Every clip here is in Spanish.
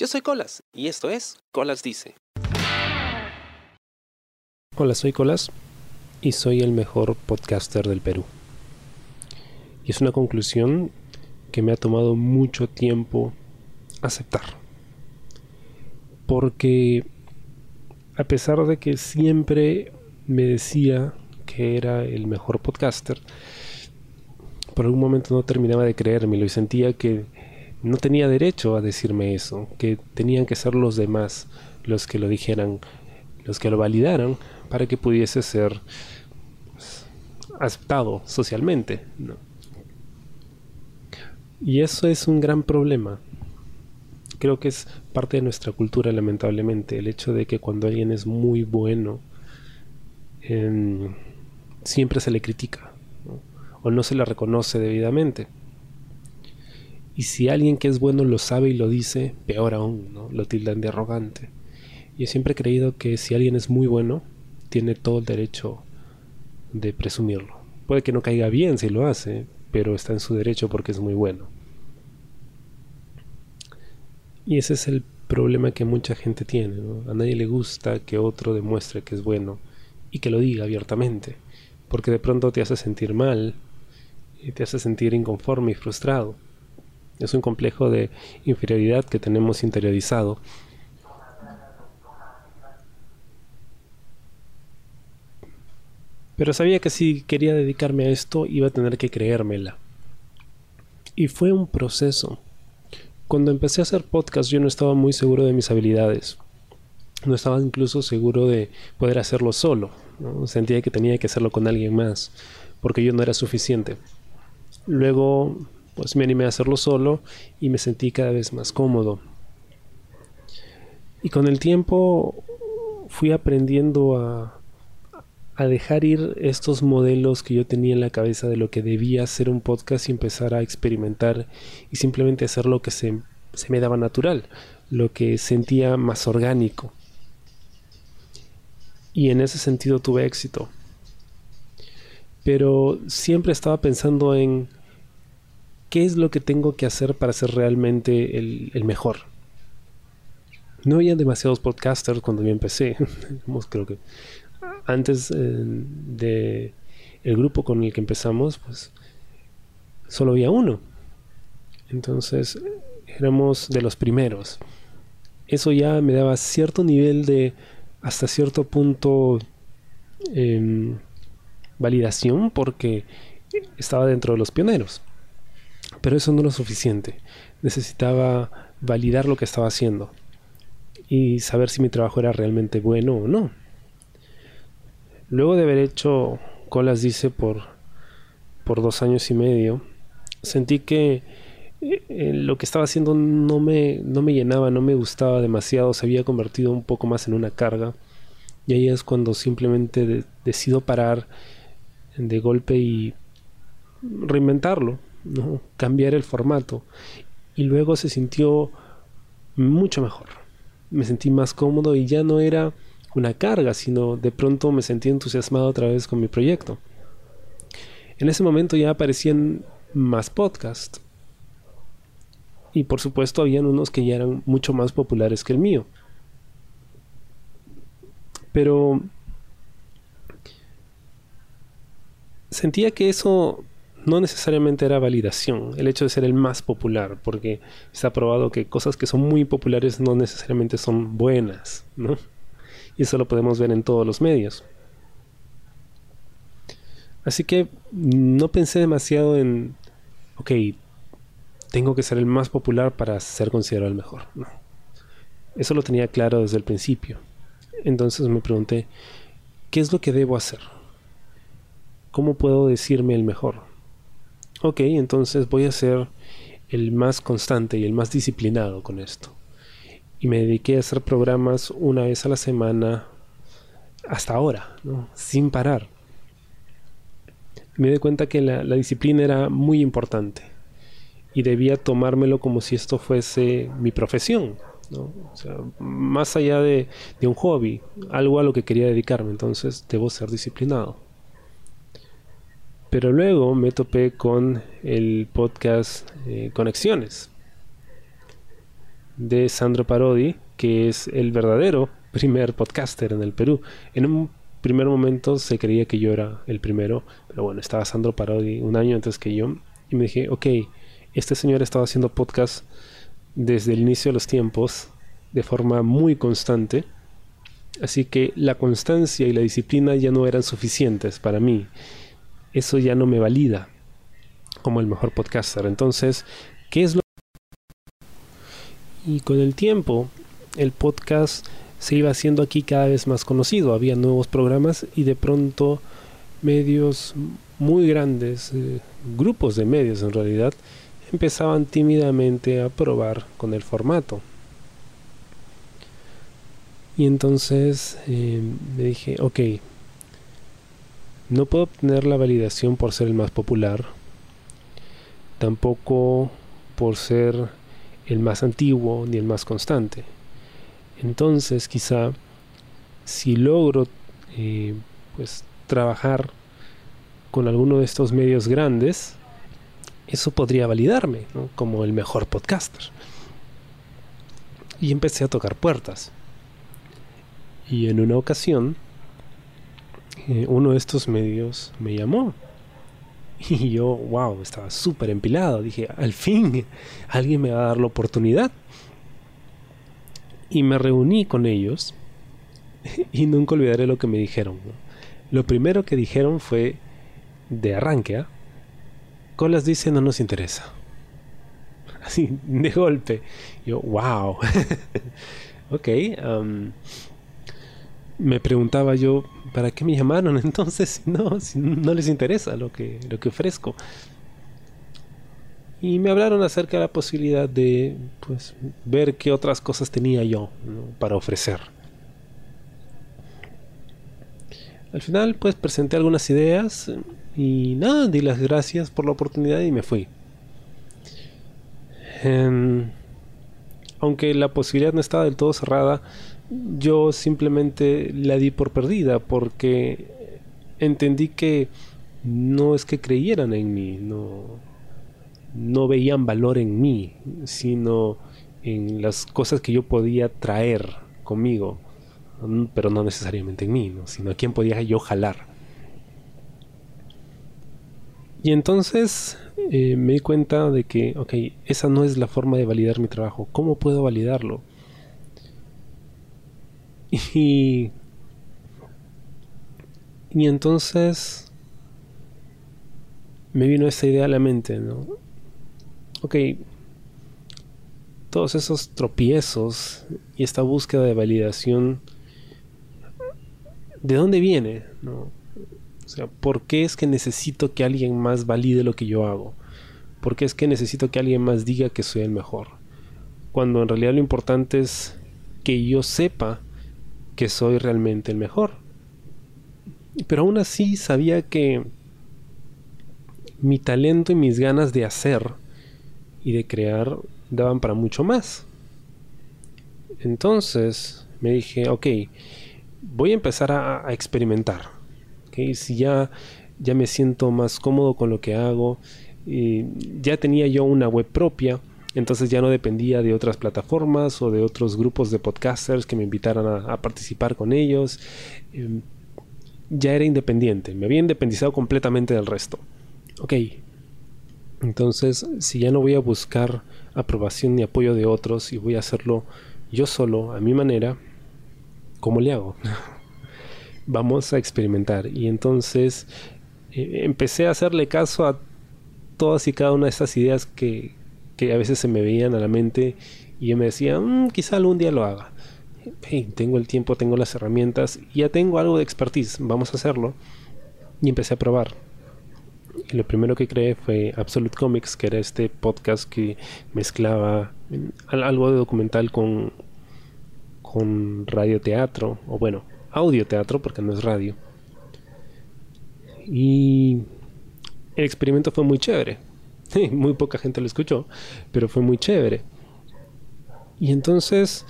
Yo soy Colas y esto es Colas Dice. Hola, soy Colas y soy el mejor podcaster del Perú. Y es una conclusión que me ha tomado mucho tiempo aceptar. Porque a pesar de que siempre me decía que era el mejor podcaster, por algún momento no terminaba de creérmelo y sentía que no tenía derecho a decirme eso, que tenían que ser los demás los que lo dijeran, los que lo validaran para que pudiese ser pues, aceptado socialmente. Y eso es un gran problema. Creo que es parte de nuestra cultura, lamentablemente, el hecho de que cuando alguien es muy bueno, em, siempre se le critica o no se le reconoce debidamente. Y si alguien que es bueno lo sabe y lo dice, peor aún, ¿no? Lo tildan de arrogante. Yo siempre he creído que si alguien es muy bueno, tiene todo el derecho de presumirlo. Puede que no caiga bien si lo hace, pero está en su derecho porque es muy bueno. Y ese es el problema que mucha gente tiene. A nadie le gusta que otro demuestre que es bueno y que lo diga abiertamente, porque de pronto te hace sentir mal y te hace sentir inconforme y frustrado. Es un complejo de inferioridad que tenemos interiorizado. Pero sabía que si quería dedicarme a esto iba a tener que creérmela. Y fue un proceso. Cuando empecé a hacer podcast yo no estaba muy seguro de mis habilidades. No estaba incluso seguro de poder hacerlo solo. Sentía que tenía que hacerlo con alguien más, porque yo no era suficiente. Luego pues me animé a hacerlo solo y me sentí cada vez más cómodo. Y con el tiempo fui aprendiendo a, dejar ir estos modelos que yo tenía en la cabeza de lo que debía ser un podcast y empezar a experimentar y simplemente hacer lo que se me daba natural, lo que sentía más orgánico. Y en ese sentido tuve éxito. Pero siempre estaba pensando en qué es lo que tengo que hacer para ser realmente el, mejor. No había demasiados podcasters cuando yo empecé. Creo que antes eh, de grupo con el que empezamos, pues solo había uno. Entonces éramos de los primeros. Eso ya me daba cierto nivel de, hasta cierto punto, em, validación porque estaba dentro de los pioneros. Pero eso no era suficiente. Necesitaba validar lo que estaba haciendo y saber si mi trabajo era realmente bueno o no. Luego de haber hecho Colas Dice por, por dos años y medio, sentí que eh, lo que estaba haciendo no me, no me llenaba, no me gustaba demasiado, se había convertido un poco más en una carga. Y ahí es cuando simplemente decido parar de golpe y reinventarlo, cambiar el formato. Y luego se sintió mucho mejor. Me sentí más cómodo y ya no era una carga, sino de pronto me sentí entusiasmado otra vez con mi proyecto. En ese momento ya aparecían más podcasts. Y por supuesto habían unos que ya eran mucho más populares que el mío. Pero sentía que eso no necesariamente era validación, el hecho de ser el más popular, porque está probado que cosas que son muy populares no necesariamente son buenas, ¿no? Y eso lo podemos ver en todos los medios. Así que no pensé demasiado en, ok, tengo que ser el más popular para ser considerado el mejor. No. Eso lo tenía claro desde el principio. Entonces me pregunté, ¿qué es lo que debo hacer? ¿Cómo puedo decirme el mejor? Ok, entonces voy a ser el más constante y el más disciplinado con esto. Y me dediqué a hacer programas una vez a la semana hasta ahora, ¿no? sin parar. Me di cuenta que la, disciplina era muy importante y debía tomármelo como si esto fuese mi profesión, ¿no? o sea, más allá de, de un hobby, algo a lo que quería dedicarme, entonces debo ser disciplinado. Pero luego me topé con el podcast eh, Conexiones, de Sandro Parodi, que es el verdadero primer podcaster en el Perú. En un primer momento se creía que yo era el primero, pero bueno, estaba Sandro Parodi un año antes que yo y me dije, ok, este señor estaba haciendo podcast desde el inicio de los tiempos de forma muy constante, así que la constancia y la disciplina ya no eran suficientes para mí. Eso ya no me valida como el mejor podcaster. Entonces, ¿qué es lo y con el tiempo el podcast se iba haciendo aquí cada vez más conocido, había nuevos programas y de pronto medios muy grandes, eh, grupos de medios en realidad, empezaban tímidamente a probar con el formato. Y entonces eh, me dije, ok, no puedo obtener la validación por ser el más popular, tampoco por ser el más antiguo ni el más constante. Entonces quizá si logro eh, pues trabajar con alguno de estos medios grandes, eso podría validarme como el mejor podcaster. Y empecé a tocar puertas. Y en una ocasión, eh, uno de estos medios me llamó. Y yo, wow, estaba súper empilado. Dije, al fin, alguien me va a dar la oportunidad. Y me reuní con ellos. Y nunca olvidaré lo que me dijeron. Lo primero que dijeron fue, de arranque, ¿ah? Colas dice no nos interesa. Así, de golpe. Yo, wow. ok. Me preguntaba yo, ¿para qué me llamaron entonces si no, no les interesa lo que, lo que ofrezco? Y me hablaron acerca de la posibilidad de pues, ver qué otras cosas tenía yo para ofrecer. Al final pues presenté algunas ideas y nada, di las gracias por la oportunidad y me fui. Em, aunque la posibilidad no estaba del todo cerrada, yo simplemente la di por perdida porque entendí que no es que creyeran en mí, no, no veían valor en mí, sino en las cosas que yo podía traer conmigo, pero no necesariamente en mí, sino a quién podía yo jalar. Y entonces eh, me di cuenta de que, ok, esa no es la forma de validar mi trabajo. ¿Cómo puedo validarlo? Y, y entonces me vino esa idea a la mente, ¿no? Ok, todos esos tropiezos y esta búsqueda de validación, ¿de dónde viene? ¿no? O sea, ¿por qué es que necesito que alguien más valide lo que yo hago? ¿Por qué es que necesito que alguien más diga que soy el mejor? Cuando en realidad lo importante es que yo sepa que soy realmente el mejor. Pero aún así sabía que mi talento y mis ganas de hacer y de crear daban para mucho más. Entonces me dije, ok, voy a empezar a, experimentar. Si ya, ya me siento más cómodo con lo que hago, y ya tenía yo una web propia, entonces ya no dependía de otras plataformas o de otros grupos de podcasters que me invitaran a, participar con ellos. Em, ya era independiente, me había independizado completamente del resto. Ok, entonces si ya no voy a buscar aprobación ni apoyo de otros y voy a hacerlo yo solo, a mi manera, ¿cómo le hago? Vamos a experimentar. Y entonces eh, empecé a hacerle caso a todas y cada una de estas ideas que, que a veces se me veían a la mente y yo me decía, mm, quizá algún día lo haga. tengo el tiempo, tengo las herramientas, ya tengo algo de expertise, vamos a hacerlo. Y empecé a probar. Y lo primero que creé fue Absolute Comics, que era este podcast que mezclaba algo de documental con, con radioteatro, o bueno, audioteatro, porque no es radio. Y el experimento fue muy chévere muy poca gente lo escuchó, pero fue muy chévere. Y entonces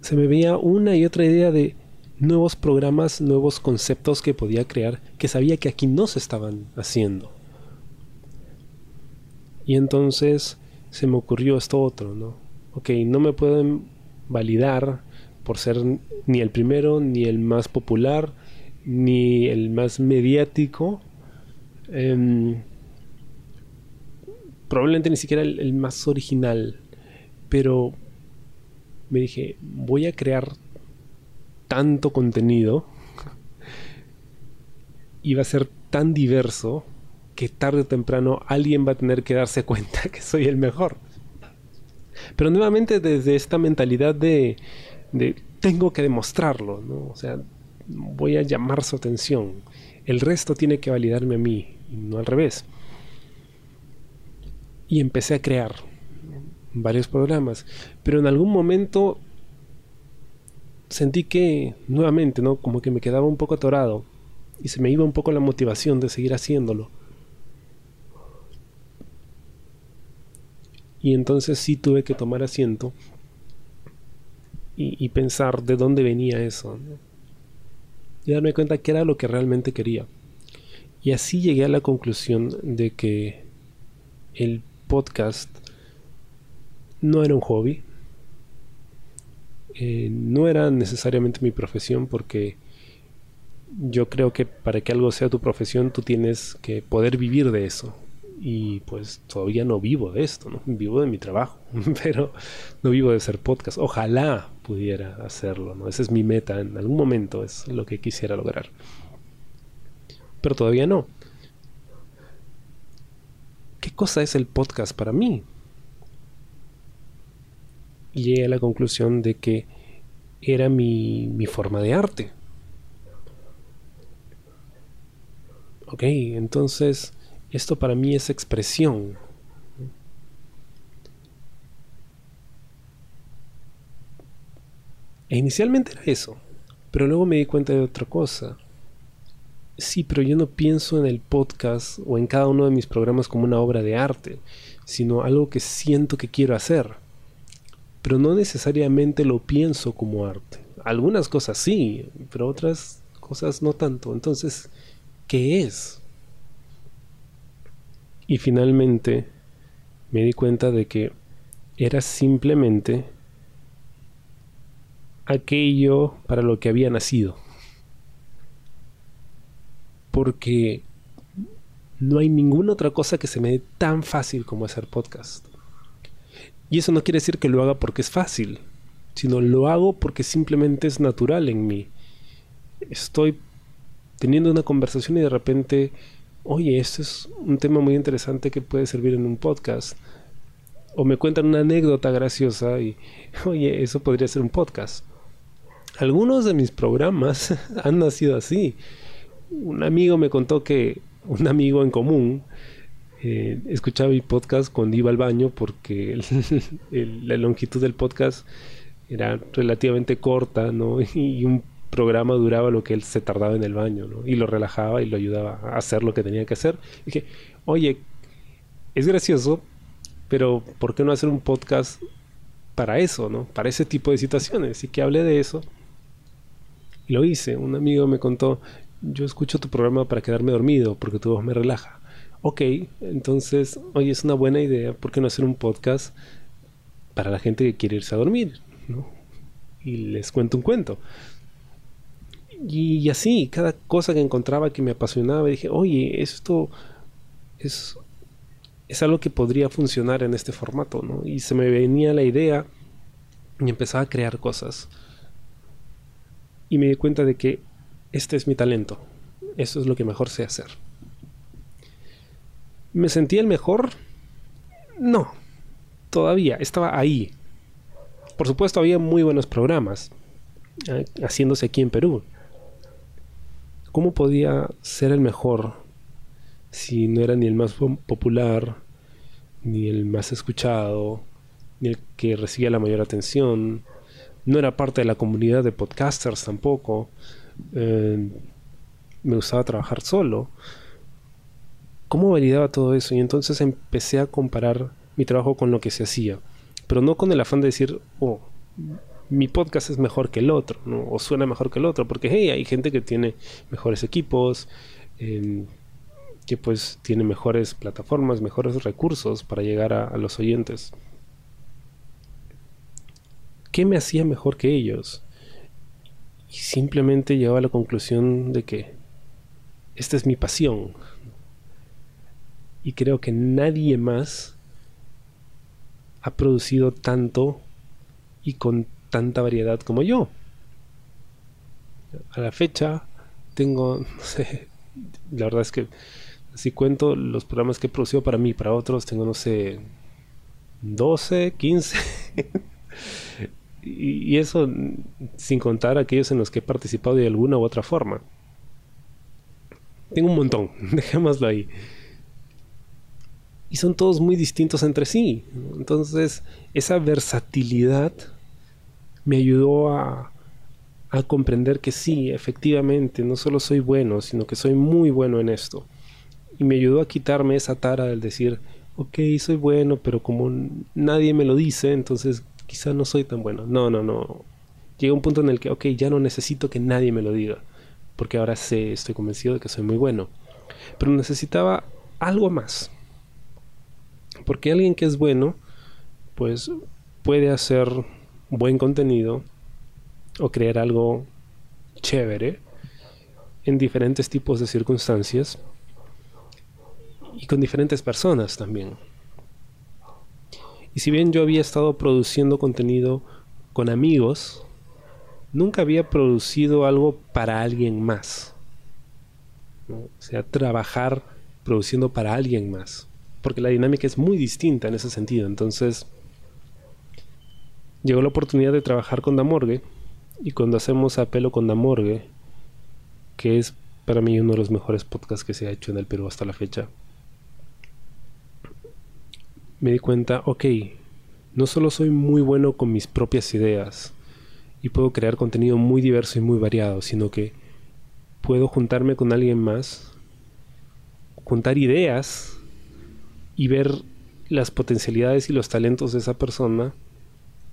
se me veía una y otra idea de nuevos programas, nuevos conceptos que podía crear, que sabía que aquí no se estaban haciendo. Y entonces se me ocurrió esto otro, ¿no? ok, no me pueden validar por ser ni el primero, ni el más popular, ni el más mediático. Em, probablemente ni siquiera el, más original. Pero me dije, voy a crear tanto contenido y va a ser tan diverso que tarde o temprano alguien va a tener que darse cuenta que soy el mejor. Pero nuevamente desde esta mentalidad de, tengo que demostrarlo. O sea, voy a llamar su atención. El resto tiene que validarme a mí, no al revés. Y empecé a crear varios programas, pero en algún momento sentí que nuevamente, ¿no? Como que me quedaba un poco atorado y se me iba un poco la motivación de seguir haciéndolo. Y entonces sí tuve que tomar asiento y, pensar de dónde venía eso. Y darme cuenta que era lo que realmente quería. Y así llegué a la conclusión de que el podcast no era un hobby. Eh, no era necesariamente mi profesión porque yo creo que para que algo sea tu profesión tú tienes que poder vivir de eso y pues todavía no vivo de esto, ¿no? Vivo de mi trabajo, pero no vivo de hacer podcast. Ojalá pudiera hacerlo, ¿no? Esa es mi meta, en algún momento es lo que quisiera lograr. Pero todavía no. ¿Qué cosa es el podcast para mí? Llegué a la conclusión de que era mi, mi forma de arte. Ok, entonces esto para mí es expresión. E inicialmente era eso, pero luego me di cuenta de otra cosa. Sí, pero yo no pienso en el podcast o en cada uno de mis programas como una obra de arte, sino algo que siento que quiero hacer. Pero no necesariamente lo pienso como arte. Algunas cosas sí, pero otras cosas no tanto. Entonces, ¿qué es? Y finalmente me di cuenta de que era simplemente aquello para lo que había nacido. Porque no hay ninguna otra cosa que se me dé tan fácil como hacer podcast. Y eso no quiere decir que lo haga porque es fácil, sino lo hago porque simplemente es natural en mí. Estoy teniendo una conversación y de repente oye, esto es un tema muy interesante que puede servir en un podcast. O me cuentan una anécdota graciosa y, oye, eso podría ser un podcast. Algunos de mis programas han nacido así. Un amigo me contó que un amigo en común eh, escuchaba mi podcast cuando iba al baño porque la longitud del podcast era relativamente corta, ¿no? Y un programa duraba lo que él se tardaba en el baño, ¿no? Y lo relajaba y lo ayudaba a hacer lo que tenía que hacer. Y dije, oye, es gracioso, pero ¿por qué no hacer un podcast para eso, ¿no? Para ese tipo de situaciones. Y que hablé de eso. Y lo hice. Un amigo me contó, yo escucho tu programa para quedarme dormido, porque tu voz me relaja. Ok, entonces, oye, es una buena idea, ¿por qué no hacer un podcast para la gente que quiere irse a dormir? ¿no? Y les cuento un cuento. Y, así, cada cosa que encontraba que me apasionaba, dije, oye, esto es, es algo que podría funcionar en este formato, ¿no? Y se me venía la idea y empezaba a crear cosas. Y me di cuenta de que este es mi talento. Eso es lo que mejor sé hacer. ¿Me sentía el mejor? No. Todavía. Estaba ahí. Por supuesto, había muy buenos programas eh, haciéndose aquí en Perú. ¿Cómo podía ser el mejor si no era ni el más popular, ni el más escuchado, ni el que recibía la mayor atención? No era parte de la comunidad de podcasters tampoco. Eh, me gustaba trabajar solo. ¿Cómo validaba todo eso? Y entonces empecé a comparar mi trabajo con lo que se hacía. Pero no con el afán de decir, oh, mi podcast es mejor que el otro, o suena mejor que el otro, porque hey, hay gente que tiene mejores equipos, em, que pues tiene mejores plataformas, mejores recursos para llegar a, los oyentes. ¿qué me hacía mejor que ellos? Y simplemente llegaba a la conclusión de que esta es mi pasión. Y creo que nadie más ha producido tanto y con tanta variedad como yo. A la fecha tengo, no sé, la verdad es que si cuento los programas que he producido para mí, para otros, tengo, no sé, 12, 15. y, eso sin contar aquellos en los que he participado de alguna u otra forma. Tengo un montón, dejémoslo ahí. Y son todos muy distintos entre sí. Entonces, esa versatilidad me ayudó a, a comprender que sí, efectivamente, no solo soy bueno, sino que soy muy bueno en esto. Y me ayudó a quitarme esa tara del decir, ok, soy bueno, pero como nadie me lo dice, entonces quizá no soy tan bueno. No, no, no. Llega un punto en el que, ok, ya no necesito que nadie me lo diga, porque ahora sé, estoy convencido de que soy muy bueno. Pero necesitaba algo más. Porque alguien que es bueno, pues puede hacer buen contenido o crear algo chévere en diferentes tipos de circunstancias y con diferentes personas también. Y si bien yo había estado produciendo contenido con amigos, nunca había producido algo para alguien más. O sea, trabajar produciendo para alguien más. Porque la dinámica es muy distinta en ese sentido. Entonces, llegó la oportunidad de trabajar con Damorgue. Y cuando hacemos apelo con Damorgue, que es para mí uno de los mejores podcasts que se ha hecho en el Perú hasta la fecha, me di cuenta, ok, no solo soy muy bueno con mis propias ideas y puedo crear contenido muy diverso y muy variado, sino que puedo juntarme con alguien más, juntar ideas y ver las potencialidades y los talentos de esa persona,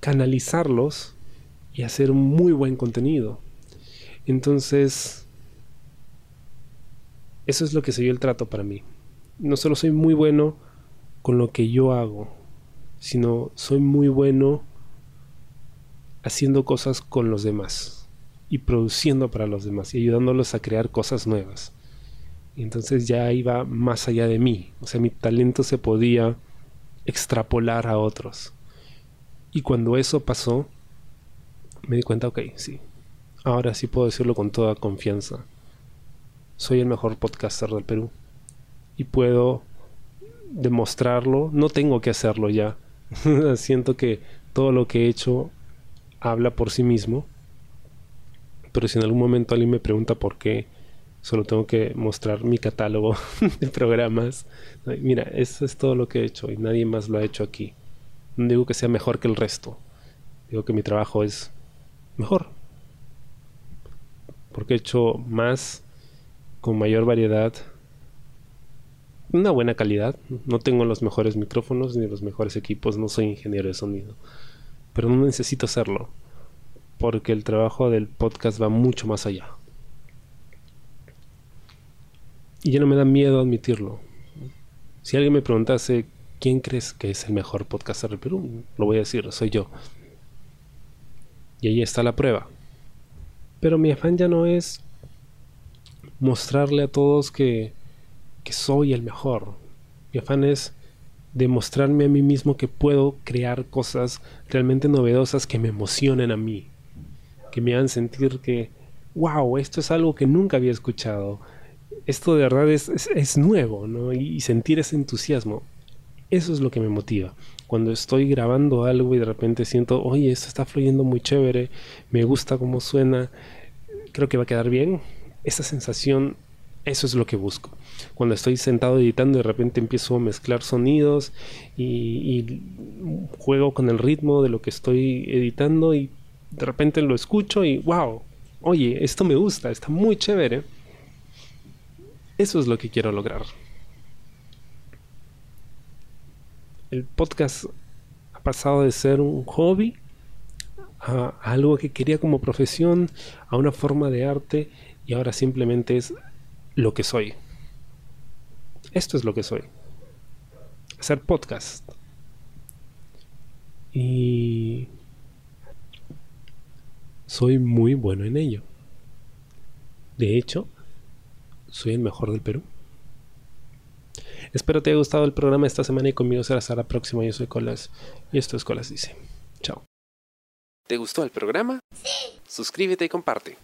canalizarlos y hacer muy buen contenido. Entonces, eso es lo que se dio el trato para mí. No solo soy muy bueno con lo que yo hago, sino soy muy bueno haciendo cosas con los demás y produciendo para los demás y ayudándolos a crear cosas nuevas. Y entonces ya iba más allá de mí, o sea, mi talento se podía extrapolar a otros. Y cuando eso pasó, me di cuenta, ok, sí, ahora sí puedo decirlo con toda confianza. Soy el mejor podcaster del Perú. Y puedo demostrarlo, no tengo que hacerlo ya. Siento que todo lo que he hecho habla por sí mismo. Pero si en algún momento alguien me pregunta por qué, solo tengo que mostrar mi catálogo de programas. Mira, eso es todo lo que he hecho y nadie más lo ha hecho aquí. No digo que sea mejor que el resto. Digo que mi trabajo es mejor. Porque he hecho más con mayor variedad una buena calidad. No tengo los mejores micrófonos ni los mejores equipos, no soy ingeniero de sonido. Pero no necesito hacerlo, porque el trabajo del podcast va mucho más allá. Y ya no me da miedo admitirlo. Si alguien me preguntase quién crees que es el mejor podcaster del Perú, lo voy a decir, soy yo. Y ahí está la prueba. Pero mi afán ya no es mostrarle a todos que que soy el mejor. Mi afán es demostrarme a mí mismo que puedo crear cosas realmente novedosas que me emocionen a mí, que me hagan sentir que, wow, esto es algo que nunca había escuchado, esto de verdad es, es, nuevo, ¿no? Y, sentir ese entusiasmo, eso es lo que me motiva. Cuando estoy grabando algo y de repente siento, oye, esto está fluyendo muy chévere, me gusta cómo suena, creo que va a quedar bien, esa sensación eso es lo que busco. Cuando estoy sentado editando, de repente empiezo a mezclar sonidos y, juego con el ritmo de lo que estoy editando y de repente lo escucho y wow, oye, esto me gusta, está muy chévere. Eso es lo que quiero lograr. El podcast ha pasado de ser un hobby a algo que quería como profesión, a una forma de arte y ahora simplemente es lo que soy. Esto es lo que soy. Hacer podcast. Y soy muy bueno en ello. De hecho, soy el mejor del Perú. Espero te haya gustado el programa esta semana y conmigo será hasta la próxima. Yo soy Colas y esto es Colas Dice. Chao. ¿Te gustó el programa? Sí. Suscríbete y comparte.